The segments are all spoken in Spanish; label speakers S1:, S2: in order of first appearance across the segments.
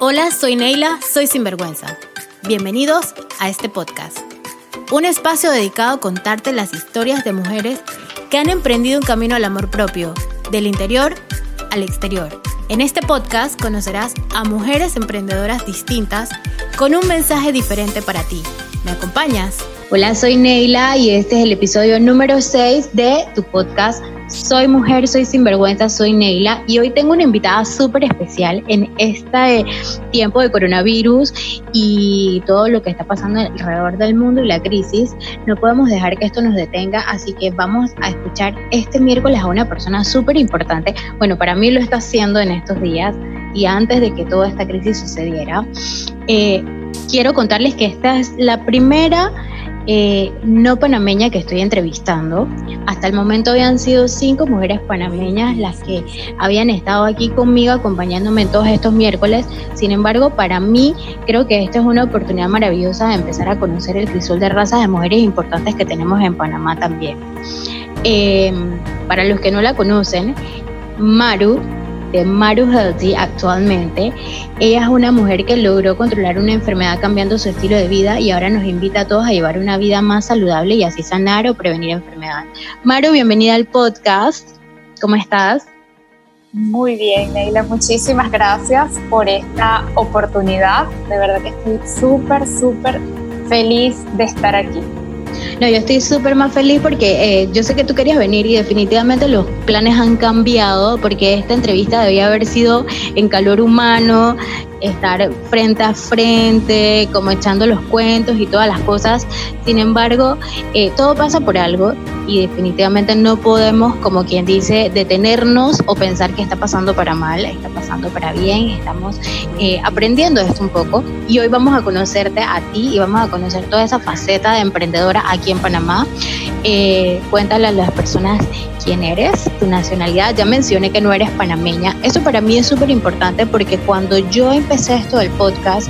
S1: Hola, soy Neila, soy Sinvergüenza. Bienvenidos a este podcast. Un espacio dedicado a contarte las historias de mujeres que han emprendido un camino al amor propio, del interior al exterior. En este podcast conocerás a mujeres emprendedoras distintas con un mensaje diferente para ti. ¿Me acompañas?
S2: Hola, soy Neila y este es el episodio número 6 de tu podcast soy mujer, soy sinvergüenza, soy Neila y hoy tengo una invitada súper especial en este tiempo de coronavirus y todo lo que está pasando alrededor del mundo y la crisis. No podemos dejar que esto nos detenga, así que vamos a escuchar este miércoles a una persona súper importante. Bueno, para mí lo está haciendo en estos días y antes de que toda esta crisis sucediera. Eh, quiero contarles que esta es la primera eh, no panameña que estoy entrevistando. Hasta el momento habían sido cinco mujeres panameñas las que habían estado aquí conmigo acompañándome en todos estos miércoles. Sin embargo, para mí creo que esta es una oportunidad maravillosa de empezar a conocer el crisol de razas de mujeres importantes que tenemos en Panamá también. Eh, para los que no la conocen, Maru Maru Healthy actualmente. Ella es una mujer que logró controlar una enfermedad cambiando su estilo de vida y ahora nos invita a todos a llevar una vida más saludable y así sanar o prevenir enfermedades. Maru, bienvenida al podcast. ¿Cómo estás?
S3: Muy bien, Neila, muchísimas gracias por esta oportunidad. De verdad que estoy súper, súper feliz de estar aquí.
S2: No, yo estoy súper más feliz porque eh, yo sé que tú querías venir y definitivamente los planes han cambiado porque esta entrevista debía haber sido en calor humano, estar frente a frente, como echando los cuentos y todas las cosas. Sin embargo, eh, todo pasa por algo y definitivamente no podemos, como quien dice, detenernos o pensar que está pasando para mal, está pasando para bien, estamos eh, aprendiendo esto un poco y hoy vamos a conocerte a ti y vamos a conocer toda esa faceta de emprendedora aquí en Panamá. Eh, cuéntale a las personas quién eres, tu nacionalidad. Ya mencioné que no eres panameña. Eso para mí es súper importante porque cuando yo empecé esto del podcast,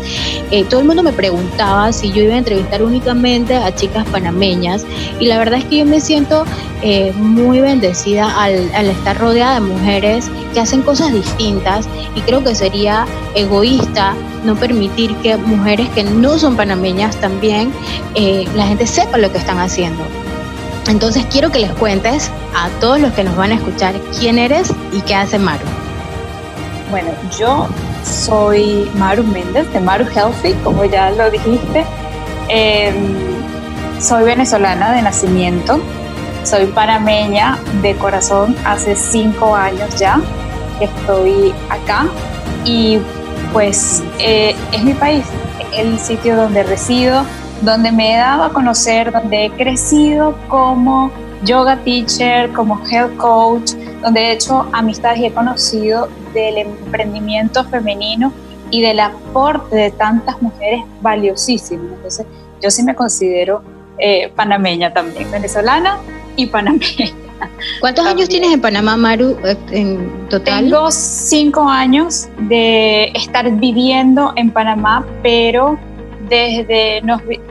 S2: eh, todo el mundo me preguntaba si yo iba a entrevistar únicamente a chicas panameñas y la verdad es que yo me siento eh, muy bendecida al, estar rodeada de mujeres que hacen cosas distintas y creo que sería egoísta no permitir que mujeres que no son panameñas también eh, la gente sepa lo que están haciendo. Entonces quiero que les cuentes a todos los que nos van a escuchar quién eres y qué hace Maru.
S3: Bueno, yo soy Maru Méndez de Maru Healthy, como ya lo dijiste. Em, soy venezolana de nacimiento, soy panameña de corazón hace cinco años ya que estoy acá y pues eh, es mi país, el sitio donde resido, donde me he dado a conocer, donde he crecido como yoga teacher, como health coach, donde he hecho amistades y he conocido del emprendimiento femenino y del aporte de tantas mujeres valiosísimas. Entonces, yo sí me considero eh, panameña también, venezolana y panameña.
S2: ¿Cuántos años tienes en Panamá, Maru, eh, en total?
S3: Tengo cinco años de estar viviendo en Panamá, pero desde,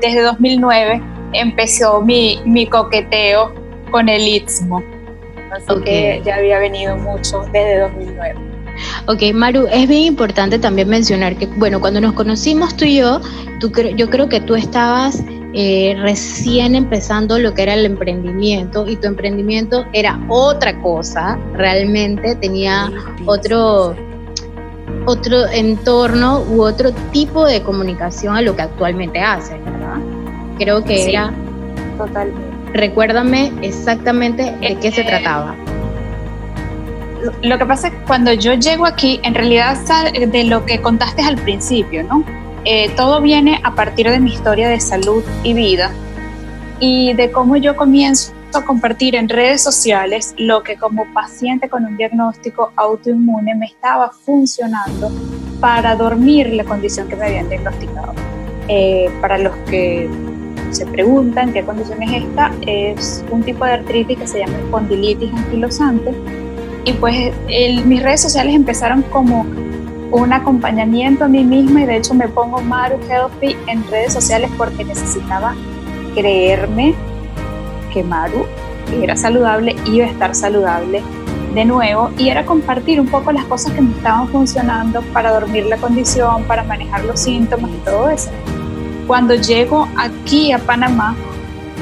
S3: desde 2009 empezó mi, mi coqueteo con el Istmo. Así que ya había venido mucho desde 2009.
S2: Ok, Maru, es bien importante también mencionar que, bueno, cuando nos conocimos tú y yo, tú, yo creo que tú estabas eh, recién empezando lo que era el emprendimiento y tu emprendimiento era otra cosa, realmente tenía otro, otro entorno u otro tipo de comunicación a lo que actualmente haces, ¿verdad? Creo que era...
S3: Totalmente.
S2: Recuérdame exactamente de qué se eh, trataba.
S3: Lo que pasa es que cuando yo llego aquí, en realidad de lo que contaste al principio, ¿no? Eh, todo viene a partir de mi historia de salud y vida y de cómo yo comienzo a compartir en redes sociales lo que como paciente con un diagnóstico autoinmune me estaba funcionando para dormir la condición que me habían diagnosticado. Eh, para los que se preguntan qué condición es esta, es un tipo de artritis que se llama espondilitis anquilosante y pues mis redes sociales empezaron como un acompañamiento a mí misma y de hecho me pongo Maru Healthy en redes sociales porque necesitaba creerme que Maru era saludable, iba a estar saludable de nuevo y era compartir un poco las cosas que me estaban funcionando para dormir la condición, para manejar los síntomas y todo eso. Cuando llego aquí a Panamá,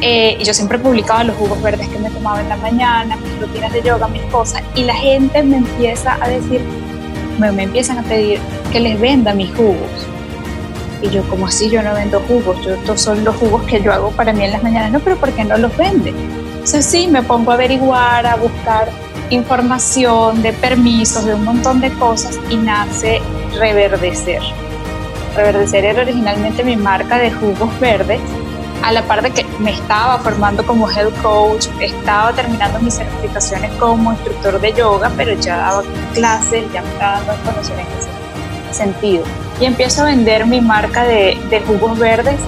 S3: eh, yo siempre publicaba los jugos verdes que me tomaba en la mañana, mis rutinas de yoga, mis cosas, y la gente me empieza a decir, me, me empiezan a pedir que les venda mis jugos. Y yo, como así? Yo no vendo jugos, yo, estos son los jugos que yo hago para mí en las mañanas. No, pero ¿por qué no los vende? Entonces sí, me pongo a averiguar, a buscar información de permisos, de un montón de cosas y nace Reverdecer. Reverdecer era originalmente mi marca de jugos verdes, a la par de que me estaba formando como health coach, estaba terminando mis certificaciones como instructor de yoga, pero ya daba clases, ya me estaba dando ese sentido. Y empiezo a vender mi marca de, de jugos verdes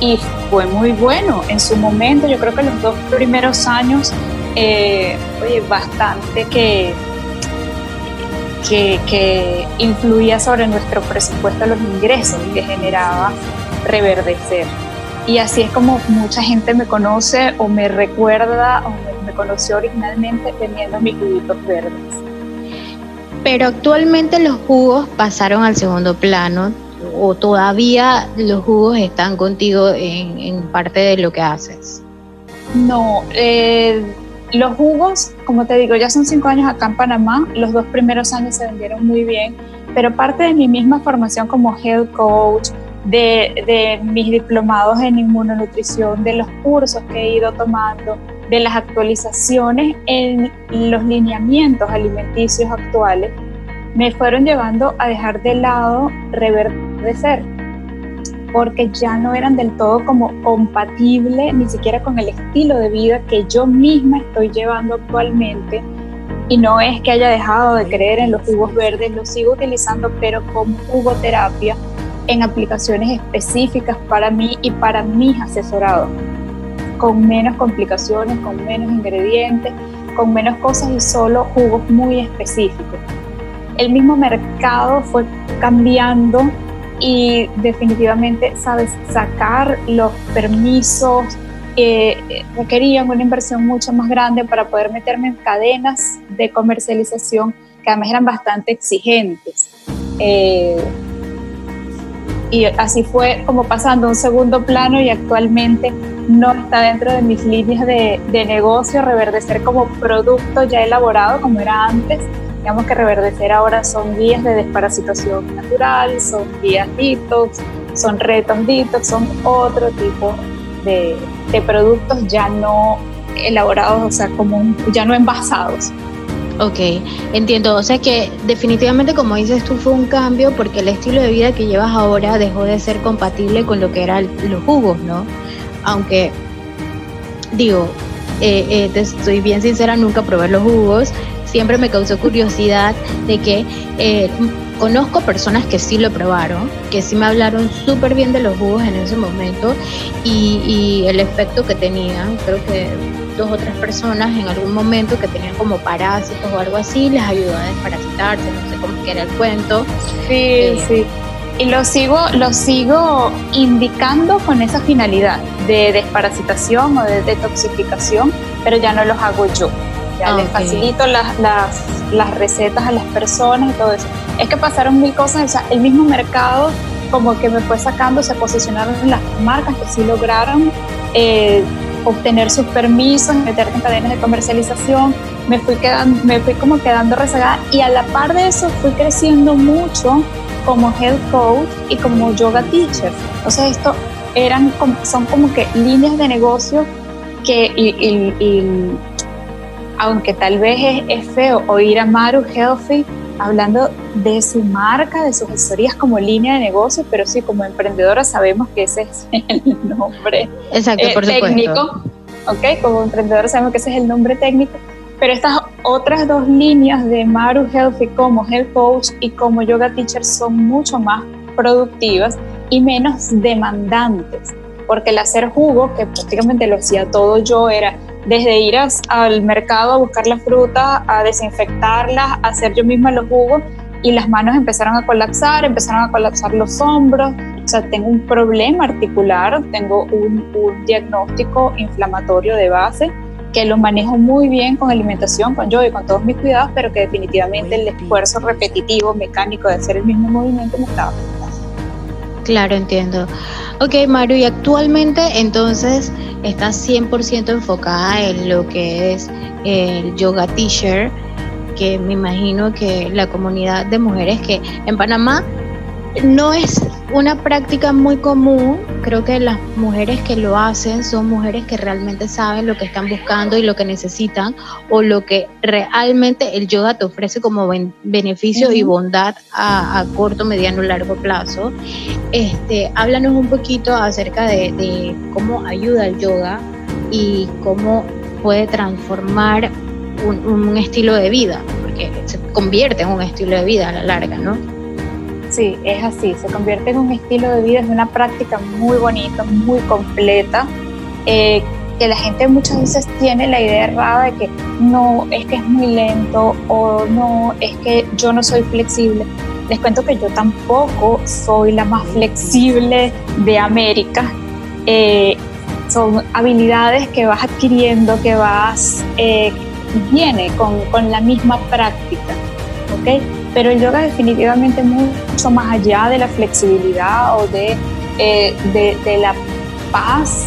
S3: y fue muy bueno. En su momento, yo creo que los dos primeros años, eh, oye, bastante que, que, que, influía sobre nuestro presupuesto los ingresos que generaba reverdecer. Y así es como mucha gente me conoce o me recuerda o me, me conoció originalmente teniendo mis juguitos verdes.
S2: Pero actualmente los jugos pasaron al segundo plano o todavía los jugos están contigo en, parte de lo que haces?
S3: No, eh, los jugos, como te digo, ya son cinco años acá en Panamá, los dos primeros años se vendieron muy bien, pero parte de mi misma formación como health coach, de, de mis diplomados en inmunonutrición, de los cursos que he ido tomando, de las actualizaciones en los lineamientos alimenticios actuales, me fueron llevando a dejar de lado reverdecer, porque ya no eran del todo como compatible ni siquiera con el estilo de vida que yo misma estoy llevando actualmente. Y no es que haya dejado de creer en los jugos verdes, los sigo utilizando, pero como jugoterapia en aplicaciones específicas para mí y para mis asesorados, con menos complicaciones, con menos ingredientes, con menos cosas y solo jugos muy específicos el mismo mercado fue cambiando y definitivamente, sabes, sacar los permisos eh, requerían una inversión mucho más grande para poder meterme en cadenas de comercialización que además eran bastante exigentes. Eh, y así fue como pasando a un segundo plano y actualmente no está dentro de mis líneas de, de negocio reverdecer como producto ya elaborado como era antes, Digamos que Reverdecer ahora son guías de desparasitación natural, son guías detox, son retos detox, son otro tipo de, de productos ya no elaborados, o sea, como ya no envasados.
S2: Ok, entiendo. O sea que definitivamente, como dices tú, fue un cambio porque el estilo de vida que llevas ahora dejó de ser compatible con lo que eran los jugos, ¿no? Aunque, digo, eh, eh, te estoy bien sincera, nunca probé los jugos, siempre me causó curiosidad de que eh, conozco personas que sí lo probaron, que sí me hablaron súper bien de los jugos en ese momento y, y, el efecto que tenían. Creo que dos o tres personas en algún momento que tenían como parásitos o algo así les ayudó a desparasitarse, no sé cómo era el cuento.
S3: Sí, eh, sí. Y lo sigo, lo sigo indicando con esa finalidad de desparasitación o de detoxificación, pero ya no los hago yo ya les facilito las, las, las, recetas a las personas y todo eso. Es que pasaron mil cosas, o sea, el mismo mercado como que me fue sacando, se posicionaron las marcas que sí lograron eh, obtener sus permisos, meterte en cadenas de comercialización, me fui, quedando, me fui como quedando rezagada y a la par de eso fui creciendo mucho como health coach y como yoga teacher. Entonces esto eran, son como que líneas de negocio que y, y, y aunque tal vez es, es, feo oír a Maru Healthy hablando de su marca, de sus historias como línea de negocio, pero sí, como emprendedora sabemos que ese es el nombre
S2: Exacto, eh, por
S3: técnico. Ok, como emprendedora sabemos que ese es el nombre técnico, pero estas otras dos líneas de Maru Healthy como Health Coach y como Yoga Teacher son mucho más productivas y menos demandantes, porque el hacer jugo, que prácticamente lo hacía todo yo, era desde ir al mercado a buscar la fruta, a desinfectarlas, a hacer yo misma los jugos y las manos empezaron a colapsar, empezaron a colapsar los hombros, o sea, tengo un problema articular, tengo un, un diagnóstico inflamatorio de base que lo manejo muy bien con alimentación, con yoga y con todos mis cuidados, pero que definitivamente el esfuerzo repetitivo, mecánico de hacer el mismo movimiento me estaba
S2: Claro, entiendo. Ok, Maru, y actualmente entonces estás 100% enfocada en lo que es el yoga teacher, que me imagino que la comunidad de mujeres que en Panamá no es una práctica muy común, creo que las mujeres que lo hacen son mujeres que realmente saben lo que están buscando y lo que necesitan o lo que realmente el yoga te ofrece como beneficio y bondad a, corto, mediano, largo plazo. Este, háblanos un poquito acerca de, cómo ayuda el yoga y cómo puede transformar un, un estilo de vida, porque se convierte en un estilo de vida a la larga, ¿no?
S3: Sí, es así, se convierte en un estilo de vida, es una práctica muy bonita, muy completa, eh, que la gente muchas veces tiene la idea errada de que no, es que es muy lento o no, es que yo no soy flexible. Les cuento que yo tampoco soy la más flexible de América. Eh, son habilidades que vas adquiriendo, que vas, eh, viene con, con la misma práctica, ¿ok? Pero el yoga definitivamente mucho más allá de la flexibilidad o de, eh, de, la paz,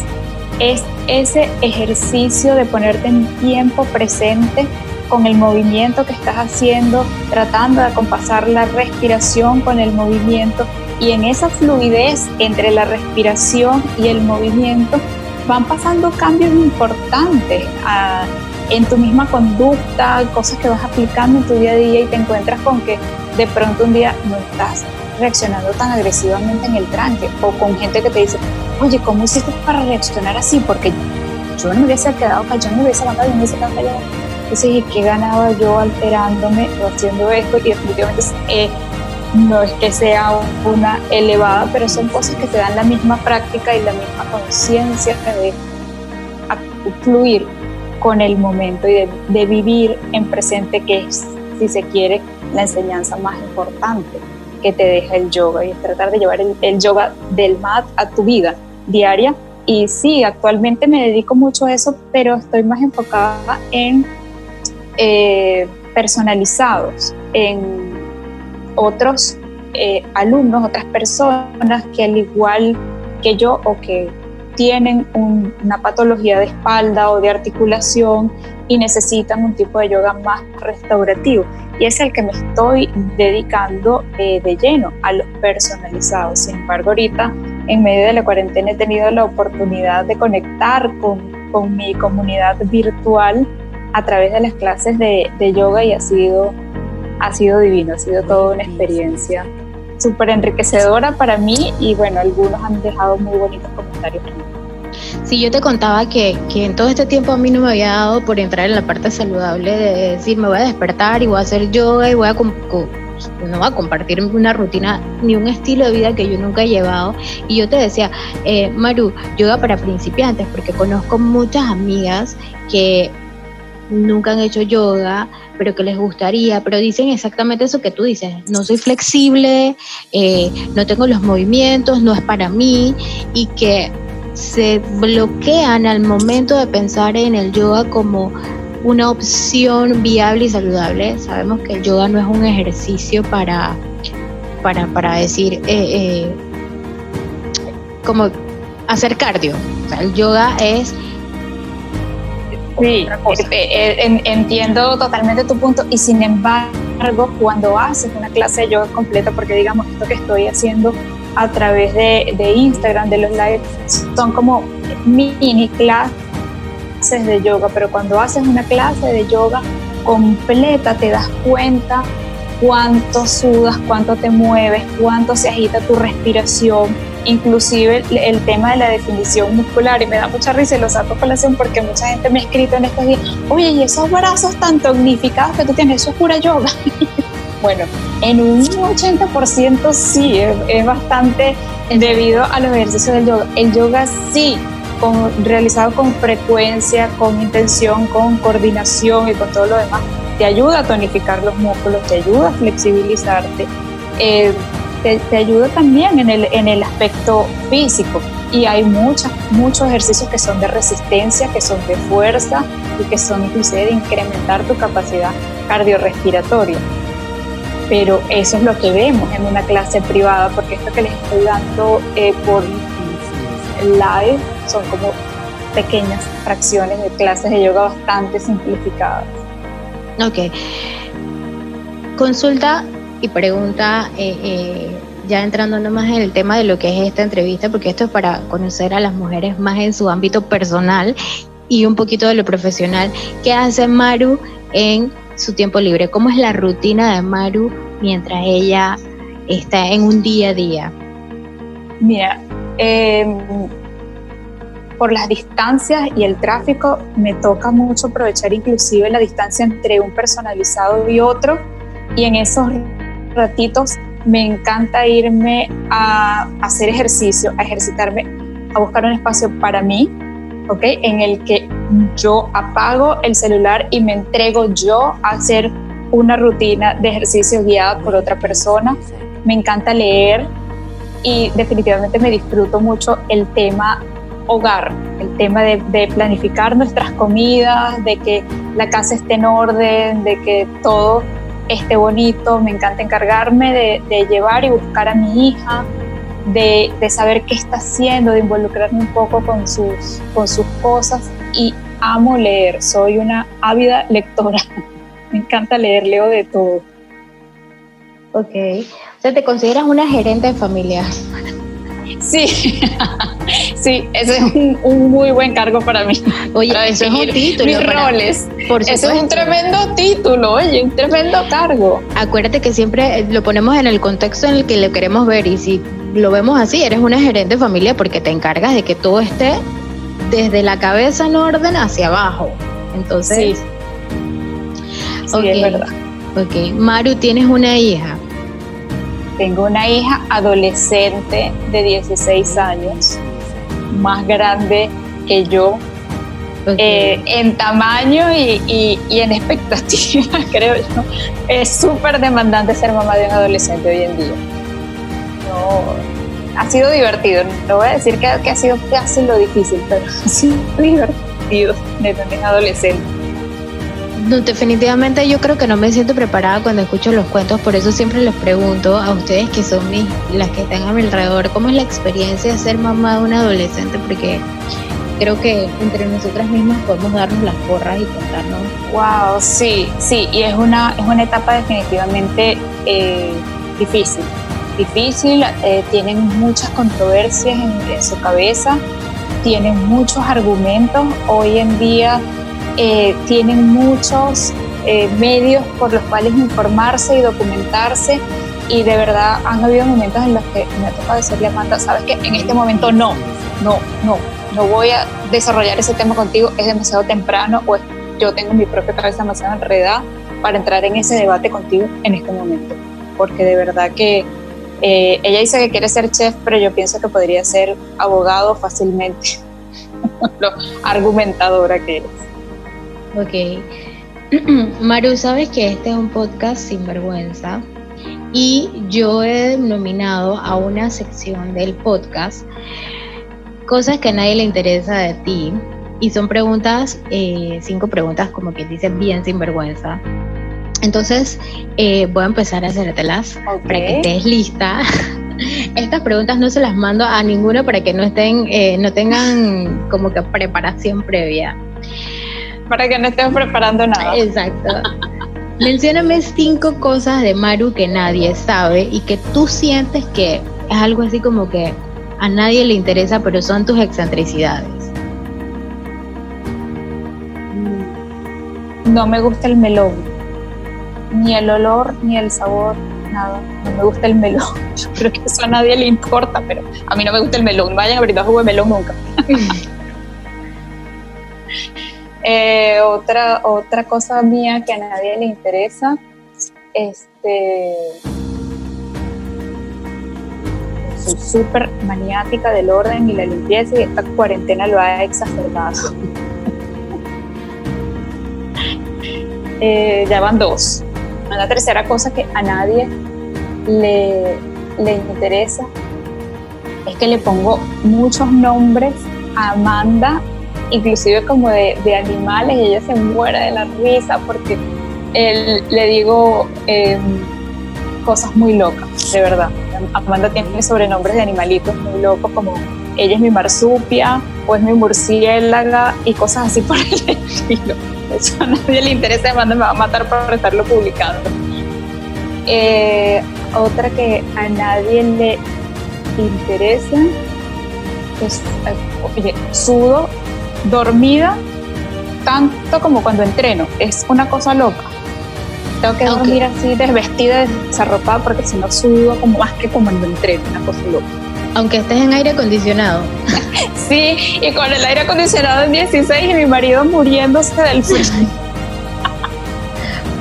S3: es ese ejercicio de ponerte en tiempo presente con el movimiento que estás haciendo, tratando de acompasar la respiración con el movimiento y en esa fluidez entre la respiración y el movimiento van pasando cambios importantes. A, en tu misma conducta, cosas que vas aplicando en tu día a día y te encuentras con que de pronto un día no estás reaccionando tan agresivamente en el tranque o con gente que te dice, oye, ¿cómo hiciste para reaccionar así? Porque yo no me hubiese quedado callado, no me hubiese yo no me hubiese quedado callado. Entonces, ¿qué ganaba yo alterándome o haciendo esto? Y definitivamente eh, no es que sea una elevada, pero son cosas que te dan la misma práctica y la misma conciencia de fluir con el momento y de, vivir en presente, que es, si se quiere, la enseñanza más importante que te deja el yoga y es tratar de llevar el, yoga del mat a tu vida diaria. Y sí, actualmente me dedico mucho a eso, pero estoy más enfocada en eh, personalizados, en otros eh, alumnos, otras personas que al igual que yo o que tienen una patología de espalda o de articulación y necesitan un tipo de yoga más restaurativo. Y es el que me estoy dedicando eh, de lleno a los personalizados. Sin embargo, ahorita en medio de la cuarentena he tenido la oportunidad de conectar con, con mi comunidad virtual a través de las clases de, de yoga y ha sido, ha sido divino, ha sido toda una experiencia súper enriquecedora para mí y bueno, algunos han dejado muy bonitos comentarios.
S2: Si yo te contaba que, que, en todo este tiempo a mí no me había dado por entrar en la parte saludable de decir me voy a despertar y voy a hacer yoga y voy a no voy a compartir una rutina ni un estilo de vida que yo nunca he llevado. Y yo te decía, eh, Maru, yoga para principiantes, porque conozco muchas amigas que nunca han hecho yoga, pero que les gustaría, pero dicen exactamente eso que tú dices, no soy flexible, eh, no tengo los movimientos, no es para mí, y que se bloquean al momento de pensar en el yoga como una opción viable y saludable. Sabemos que el yoga no es un ejercicio para, para, para decir, eh, eh, como hacer cardio. el yoga es
S3: Sí, eh, entiendo totalmente tu punto y sin embargo cuando haces una clase de yoga completa, porque digamos esto que estoy haciendo a través de, de Instagram, de los lives, son como mini clases de yoga, pero cuando haces una clase de yoga completa te das cuenta cuánto sudas, cuánto te mueves, cuánto se agita tu respiración, inclusive el, tema de la definición muscular y me da mucha risa y lo saco colación porque mucha gente me ha escrito en estos días, oye, y esos brazos tan tonificados que tú tienes, eso es pura yoga. bueno, en un 80% sí, es, bastante debido a los ejercicios del yoga. El yoga sí, con, realizado con frecuencia, con intención, con coordinación y con todo lo demás, te ayuda a tonificar los músculos, te ayuda a flexibilizarte. Eh, te, ayuda también en el, en el aspecto físico. y hay muchos, muchos ejercicios que son de resistencia, que son de fuerza y que son inclusive de incrementar tu capacidad cardiorrespiratoria. Pero eso es lo que vemos en una clase privada, porque esto que les estoy dando eh, por live son como pequeñas fracciones de clases de yoga bastante simplificadas.
S2: Ok. Consulta y pregunta, eh, eh, ya entrando nomás en el tema de lo que es esta entrevista, porque esto es para conocer a las mujeres más en su ámbito personal y un poquito de lo profesional. ¿Qué hace Maru en su tiempo libre? ¿Cómo es la rutina de Maru mientras ella está en un día a día?
S3: Mira, em, por las distancias y el tráfico me toca mucho aprovechar inclusive la distancia entre un personalizado y otro y en esos ratitos me encanta irme a hacer ejercicio, a ejercitarme, a buscar un espacio para mí, ¿ok? En el que yo apago el celular y me entrego yo a hacer una rutina de ejercicio guiada por otra persona. Me encanta leer y definitivamente me disfruto mucho el tema hogar, el tema de, de, planificar nuestras comidas, de que la casa esté en orden, de que todo esté bonito, me encanta encargarme de, llevar y buscar a mi hija, de, saber qué está haciendo, de involucrarme un poco con sus, cosas y amo leer, soy una ávida lectora, me encanta leer, leo de todo.
S2: Ok, o sea, ¿te consideras una gerente de familia?
S3: Sí, sí, ese es un, muy buen cargo para mí.
S2: Oye, eso es un título.
S3: Mis roles. Por ese es un tremendo título, oye, un tremendo cargo.
S2: Acuérdate que siempre lo ponemos en el contexto en el que le queremos ver y si lo vemos así, eres una gerente de familia porque te encargas de que todo esté desde la cabeza en orden hacia abajo. Entonces,
S3: sí, sí es verdad.
S2: Ok, Maru, tienes una hija.
S3: Tengo una hija adolescente de 16 años, más grande que yo, eh, en tamaño y, en expectativa, creo yo. Es súper demandante ser mamá de un adolescente hoy en día. No, ha sido divertido, no voy a decir que, que ha sido casi lo difícil, pero ha sido divertido de tener adolescente
S2: definitivamente yo creo que no me siento preparada cuando escucho los cuentos, por eso siempre les pregunto a ustedes que son mis, las que están a mi alrededor, ¿cómo es la experiencia de ser mamá de un adolescente? Porque creo que entre nosotras mismas podemos darnos las porras y contarnos.
S3: Wow, sí, sí, y es una, es una etapa definitivamente eh, difícil. Difícil, eh, tienen muchas controversias en su cabeza, tienen muchos argumentos. Hoy en día eh, tienen muchos eh, medios por los cuales informarse y documentarse y de verdad han habido momentos en los que me ha tocado decirle a Amanda, sabes que en este momento no, no, no, no voy a desarrollar ese tema contigo, es demasiado temprano o yo tengo mi propia cabeza demasiado enredada para entrar en ese debate contigo en este momento, porque de verdad que eh, ella dice que quiere ser chef, pero yo pienso que podría ser abogado fácilmente, lo argumentadora que es.
S2: Ok. Maru, sabes que este es un podcast sin vergüenza y yo he nominado a una sección del podcast cosas que a nadie le interesa de ti y son preguntas, eh, cinco preguntas como que dicen bien sin vergüenza. Entonces eh, voy a empezar a hacértelas para que estés lista. Estas preguntas no se las mando a ninguno para que no estén, eh, no tengan como que preparación previa
S3: para que no estemos preparando nada.
S2: Exacto. Mencióname cinco cosas de Maru que nadie sabe y que tú sientes que es algo así como que a nadie le interesa, pero son tus excentricidades.
S3: No me gusta el melón, ni el olor, ni el sabor, nada. No me gusta el melón. Yo creo que eso a nadie le importa, pero a mí no me gusta el melón. Vayan a brindar jugo de melón nunca. Eh, otra, otra cosa mía que a nadie le interesa, este, soy súper maniática del orden y la limpieza y esta cuarentena lo ha exacerbado. eh, ya van dos. La tercera cosa que a nadie le, le interesa es que le pongo muchos nombres a Amanda, inclusive como de, animales, y ella se muere de la risa porque él, le digo em, cosas muy locas, de verdad. Amanda tiene sobrenombres de animalitos muy locos como ella es mi marsupia o es mi murciélaga y cosas así por el estilo. Eso a nadie le interesa, Amanda me va a matar por estarlo publicando. Eh, otra que a nadie le interesa es, eh, oye, sudo dormida tanto como cuando entreno. Es una cosa loca. Tengo que dormir así desvestida, desarropada, porque si no sudo como más que como cuando entreno, una cosa loca.
S2: Aunque estés en aire acondicionado.
S3: sí, y con el aire acondicionado en 16 y mi marido muriéndose del frío.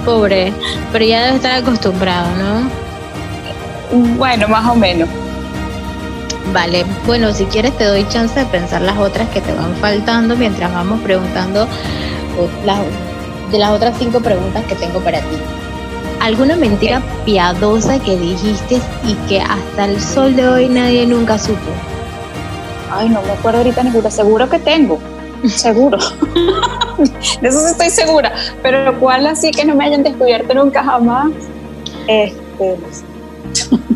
S2: Pobre, pero ya debe estar acostumbrado, ¿no?
S3: Bueno, más o menos.
S2: Vale, bueno, si quieres te doy chance de pensar las otras que te van faltando mientras vamos preguntando de las otras cinco preguntas que tengo para ti. ¿Alguna mentira piadosa que dijiste y que hasta el sol de hoy nadie nunca supo?
S3: Ay, no me acuerdo ahorita ninguna, seguro que tengo, seguro. de eso estoy segura, pero cuál así que no me hayan descubierto nunca jamás, este,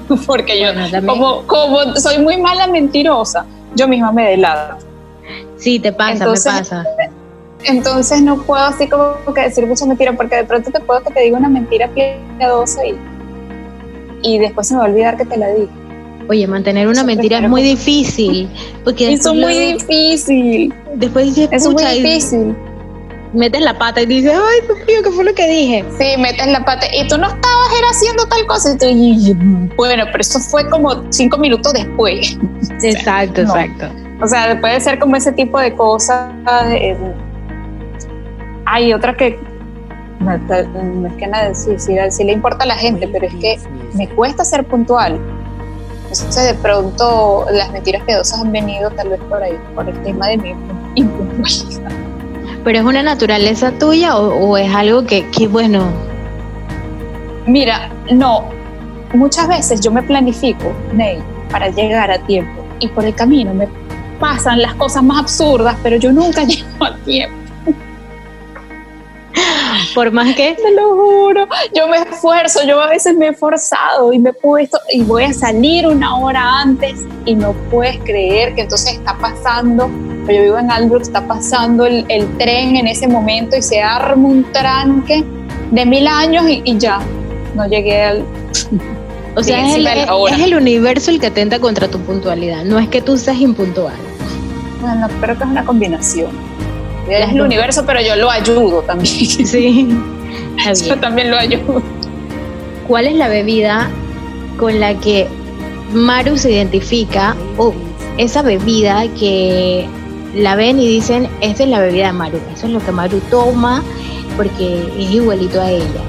S3: porque yo, como, como soy muy mala mentirosa, yo misma me delato.
S2: Sí, te pasa, me pasa.
S3: Entonces no puedo así como que decir mucha mentira, porque de pronto te puedo que te diga una mentira piadosa y, y después se me va a olvidar que te la dije.
S2: Oye, mantener una mentira es muy difícil. Porque
S3: Eso es muy difícil.
S2: Después dices,
S3: es muy difícil
S2: metes la pata y dices, ay, Dios mío, ¿qué fue lo que dije?
S3: Sí, metes la pata y tú no estabas era haciendo tal cosa. Y tú, bueno, pero eso fue como cinco minutos después.
S2: Exacto, exacto.
S3: O sea, puede ser como ese tipo de cosas. Eh, hay otra que no, es que nada, sí, sí, le importa a la gente, pero es que me cuesta ser puntual. Entonces, de pronto, las mentiras piadosas han venido tal vez por ahí, por el tema de mi impuntualidad.
S2: ¿Pero es una naturaleza tuya o, es algo que, que, bueno?
S3: Mira, no. Muchas veces yo me planifico, Ney, para llegar a tiempo y por el camino me pasan las cosas más absurdas, pero yo nunca llego a tiempo.
S2: Por más que.
S3: Te lo juro. Yo me esfuerzo, yo a veces me he forzado y me he puesto y voy a salir una hora antes y no puedes creer que entonces está pasando yo vivo en Albrook, está pasando el, tren en ese momento y se arma un tranque de mil años y, ya, no llegué al...
S2: O sea, es el, universo el que atenta contra tu puntualidad, no es que tú seas impuntual.
S3: Bueno, creo que es una combinación. Es el universo, pero yo lo ayudo también.
S2: Sí.
S3: Yo también lo ayudo.
S2: ¿Cuál es la bebida con la que Maru se identifica o esa bebida que la ven y dicen, esta es la bebida de Maru, eso es lo que Maru toma porque es igualito a ella.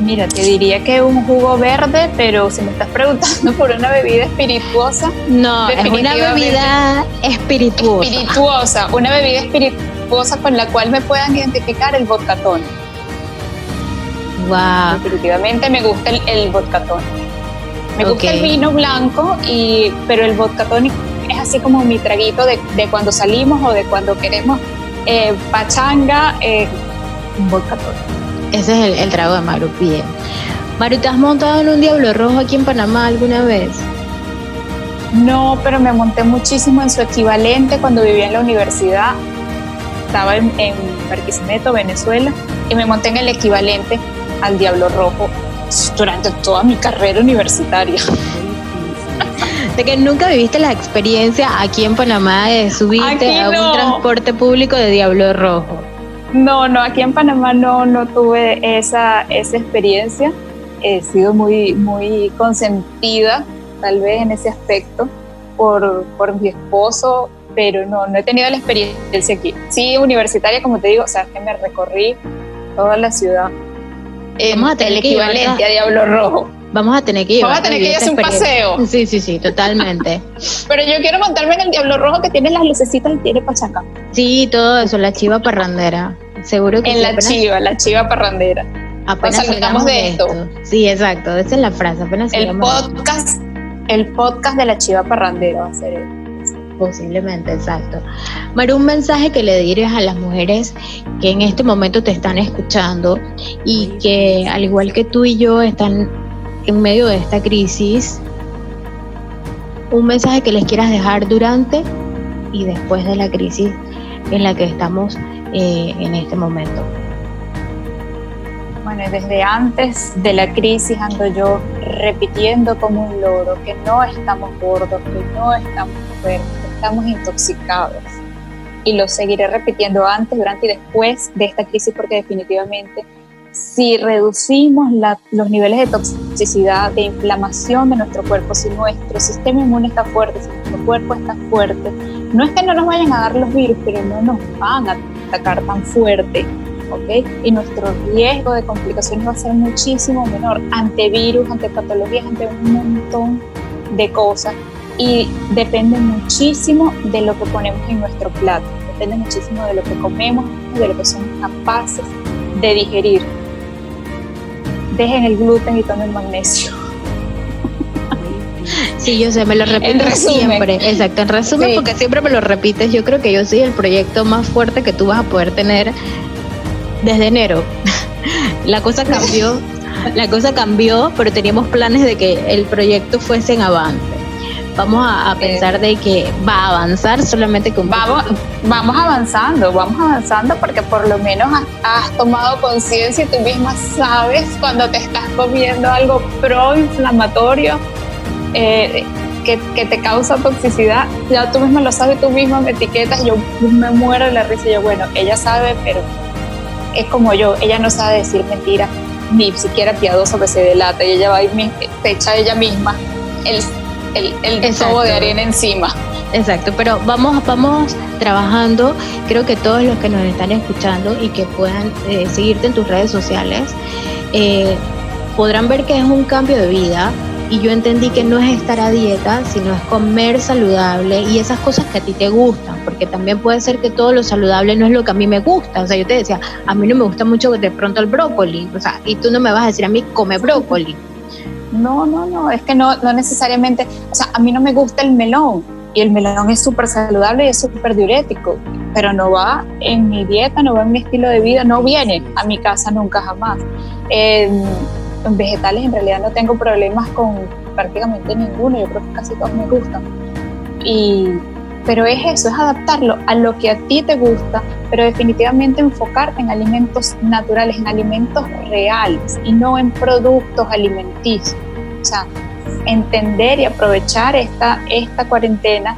S3: Mira, te diría que un jugo verde, pero si me estás preguntando por una bebida espirituosa,
S2: no, es una bebida espirituosa.
S3: Espirituosa, una bebida espirituosa con la cual me puedan identificar el vodka
S2: Wow.
S3: Definitivamente me gusta el, el vodka Me gusta el vino blanco, y, pero el vodka es así como mi traguito de, cuando salimos o de cuando queremos eh, pachanga, eh, un vodka
S2: Ese es el, trago de Maru, bien. Maru, ¿te has montado en un Diablo Rojo aquí en Panamá alguna vez?
S3: No, pero me monté muchísimo en su equivalente cuando vivía en la universidad. Estaba en, en Barquisimeto, Venezuela, y me monté en el equivalente al Diablo Rojo durante toda mi carrera universitaria.
S2: De que nunca viviste la experiencia aquí en Panamá de subirte a un transporte público de Diablo Rojo.
S3: No, no, aquí en Panamá no, no tuve esa, esa experiencia. He sido muy, muy consentida, tal vez en ese aspecto, por, por mi esposo, pero no, no he tenido la experiencia aquí. Sí, universitaria, como te digo, o sea, que me recorrí toda la ciudad.
S2: Vamos a
S3: el equivalente a Diablo Rojo.
S2: Vamos a tener que ir.
S3: Vamos a tener que ir a hacer un paseo.
S2: Sí, sí, sí, totalmente.
S3: Pero yo quiero montarme en el Diablo Rojo que tiene las lucecitas y tiene pachaca.
S2: Sí, todo eso, la chiva parrandera. Seguro que
S3: En la chiva, la chiva parrandera.
S2: Apenas salgamos de, esto. Sí, exacto, esa es la frase. Apenas
S3: el podcast el podcast de la Chiva Parrandera va a ser él.
S2: Posiblemente, exacto. Maru, un mensaje que le dirás a las mujeres que en este momento te están escuchando y que al igual que tú y yo están en medio de esta crisis, un mensaje que les quieras dejar durante y después de la crisis en la que estamos eh, en este momento.
S3: Bueno, desde antes de la crisis ando yo repitiendo como un loro que no estamos gordos, que no estamos fuertes, que estamos intoxicados. Y lo seguiré repitiendo antes, durante y después de esta crisis porque definitivamente si reducimos los niveles de toxicidad, de inflamación de nuestro cuerpo, si nuestro sistema inmune está fuerte, si nuestro cuerpo está fuerte, no es que no nos vayan a dar los virus, pero no nos van a atacar tan fuerte. Y nuestro riesgo de complicaciones va a ser muchísimo menor ante virus, ante patologías, ante un montón de cosas. Y depende muchísimo de lo que ponemos en nuestro plato, depende muchísimo de lo que comemos, de lo que somos capaces de digerir dejen el gluten y tomen magnesio.
S2: Sí, yo sé, me lo repito siempre. Exacto, en resumen, porque siempre me lo repites. Yo creo que yo soy el proyecto más fuerte que tú vas a poder tener desde enero. La cosa cambió, la cosa cambió, pero teníamos planes de que el proyecto fuese en avance vamos a, pensar de que va a avanzar solamente con
S3: vamos vamos avanzando vamos avanzando porque por lo menos has, tomado conciencia y tú misma sabes cuando te estás comiendo algo proinflamatorio eh, que, que, te causa toxicidad. Ya tú misma lo sabes tú misma me etiquetas yo me muero de la risa y yo bueno ella sabe pero es como yo ella no sabe decir mentira ni siquiera piadoso que se delata y ella va y te echa ella misma el el, el de arena encima.
S2: Exacto, pero vamos, vamos trabajando. Creo que todos los que nos están escuchando y que puedan eh, seguirte en tus redes sociales eh, podrán ver que es un cambio de vida. Y yo entendí que no es estar a dieta, sino es comer saludable y esas cosas que a ti te gustan, porque también puede ser que todo lo saludable no es lo que a mí me gusta. O sea, yo te decía, a mí no me gusta mucho de pronto el brócoli, o sea, y tú no me vas a decir a mí come brócoli.
S3: No, no, no, es que no, no necesariamente, o sea, a mí no me gusta el melón y el melón es súper saludable y es súper diurético, pero no va en mi dieta, no va en mi estilo de vida, no viene a mi casa nunca jamás. en vegetales en realidad no tengo problemas con prácticamente ninguno, yo creo que casi todos me gustan. Y, pero es eso, es adaptarlo a lo que a ti te gusta, pero definitivamente enfocarte en alimentos naturales, en alimentos reales y no en productos alimenticios. O sea, entender y aprovechar esta, esta cuarentena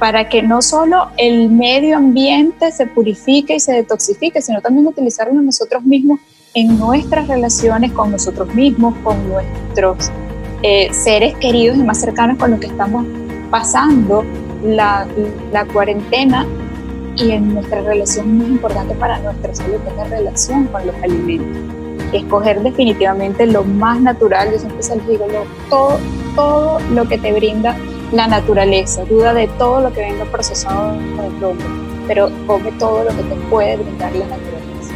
S3: para que no solo el medio ambiente se purifique y se detoxifique, sino también utilizarlo nosotros mismos en nuestras relaciones con nosotros mismos, con nuestros eh, seres queridos y más cercanos con los que estamos pasando la, la cuarentena y en nuestra relación más importante para nuestra salud es la relación con los alimentos. Escoger definitivamente lo más natural, yo siempre se les digo, todo, todo lo que te brinda la naturaleza, duda de todo lo que venga procesado con el hombre, pero come todo lo que te puede brindar la naturaleza.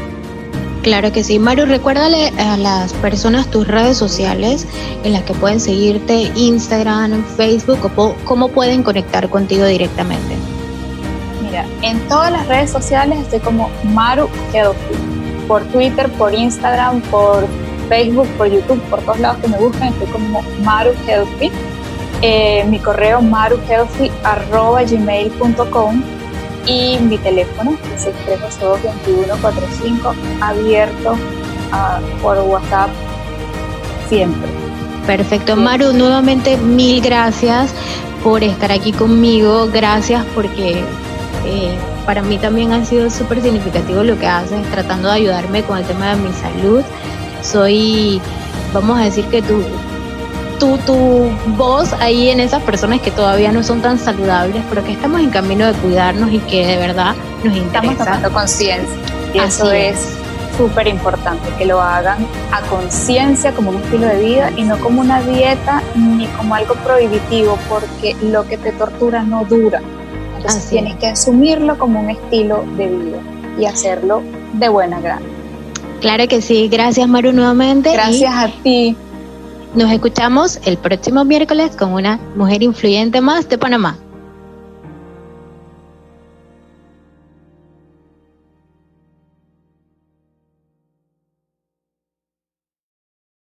S2: Claro que sí. Mario, recuérdale a las personas tus redes sociales en las que pueden seguirte, Instagram, Facebook, o cómo pueden conectar contigo directamente.
S3: En todas las redes sociales estoy como Maru Healthy. Por Twitter, por Instagram, por Facebook, por YouTube, por todos lados que me buscan, estoy como Maru Healthy. Eh, mi correo maruhealthy.gmail.com y mi teléfono, es el 382-2145, abierto ah, por WhatsApp siempre.
S2: Perfecto, Maru, nuevamente mil gracias por estar aquí conmigo, gracias porque eh, para mí también ha sido súper significativo lo que haces, tratando de ayudarme con el tema de mi salud. Soy, vamos a decir que tú tu, tu voz ahí en esas personas que todavía no son tan saludables, pero que estamos en camino de cuidarnos y que de verdad nos interesa.
S3: Estamos tomando conciencia y eso es súper importante, que lo hagan a conciencia como un estilo de vida y no como una dieta ni como algo prohibitivo, porque lo que te tortura no dura. Entonces tienes que asumirlo como un estilo de vida y hacerlo de buena gana.
S2: Claro que sí, gracias Maru nuevamente.
S3: Gracias a ti.
S2: Nos escuchamos el próximo miércoles con una mujer influyente más de Panamá.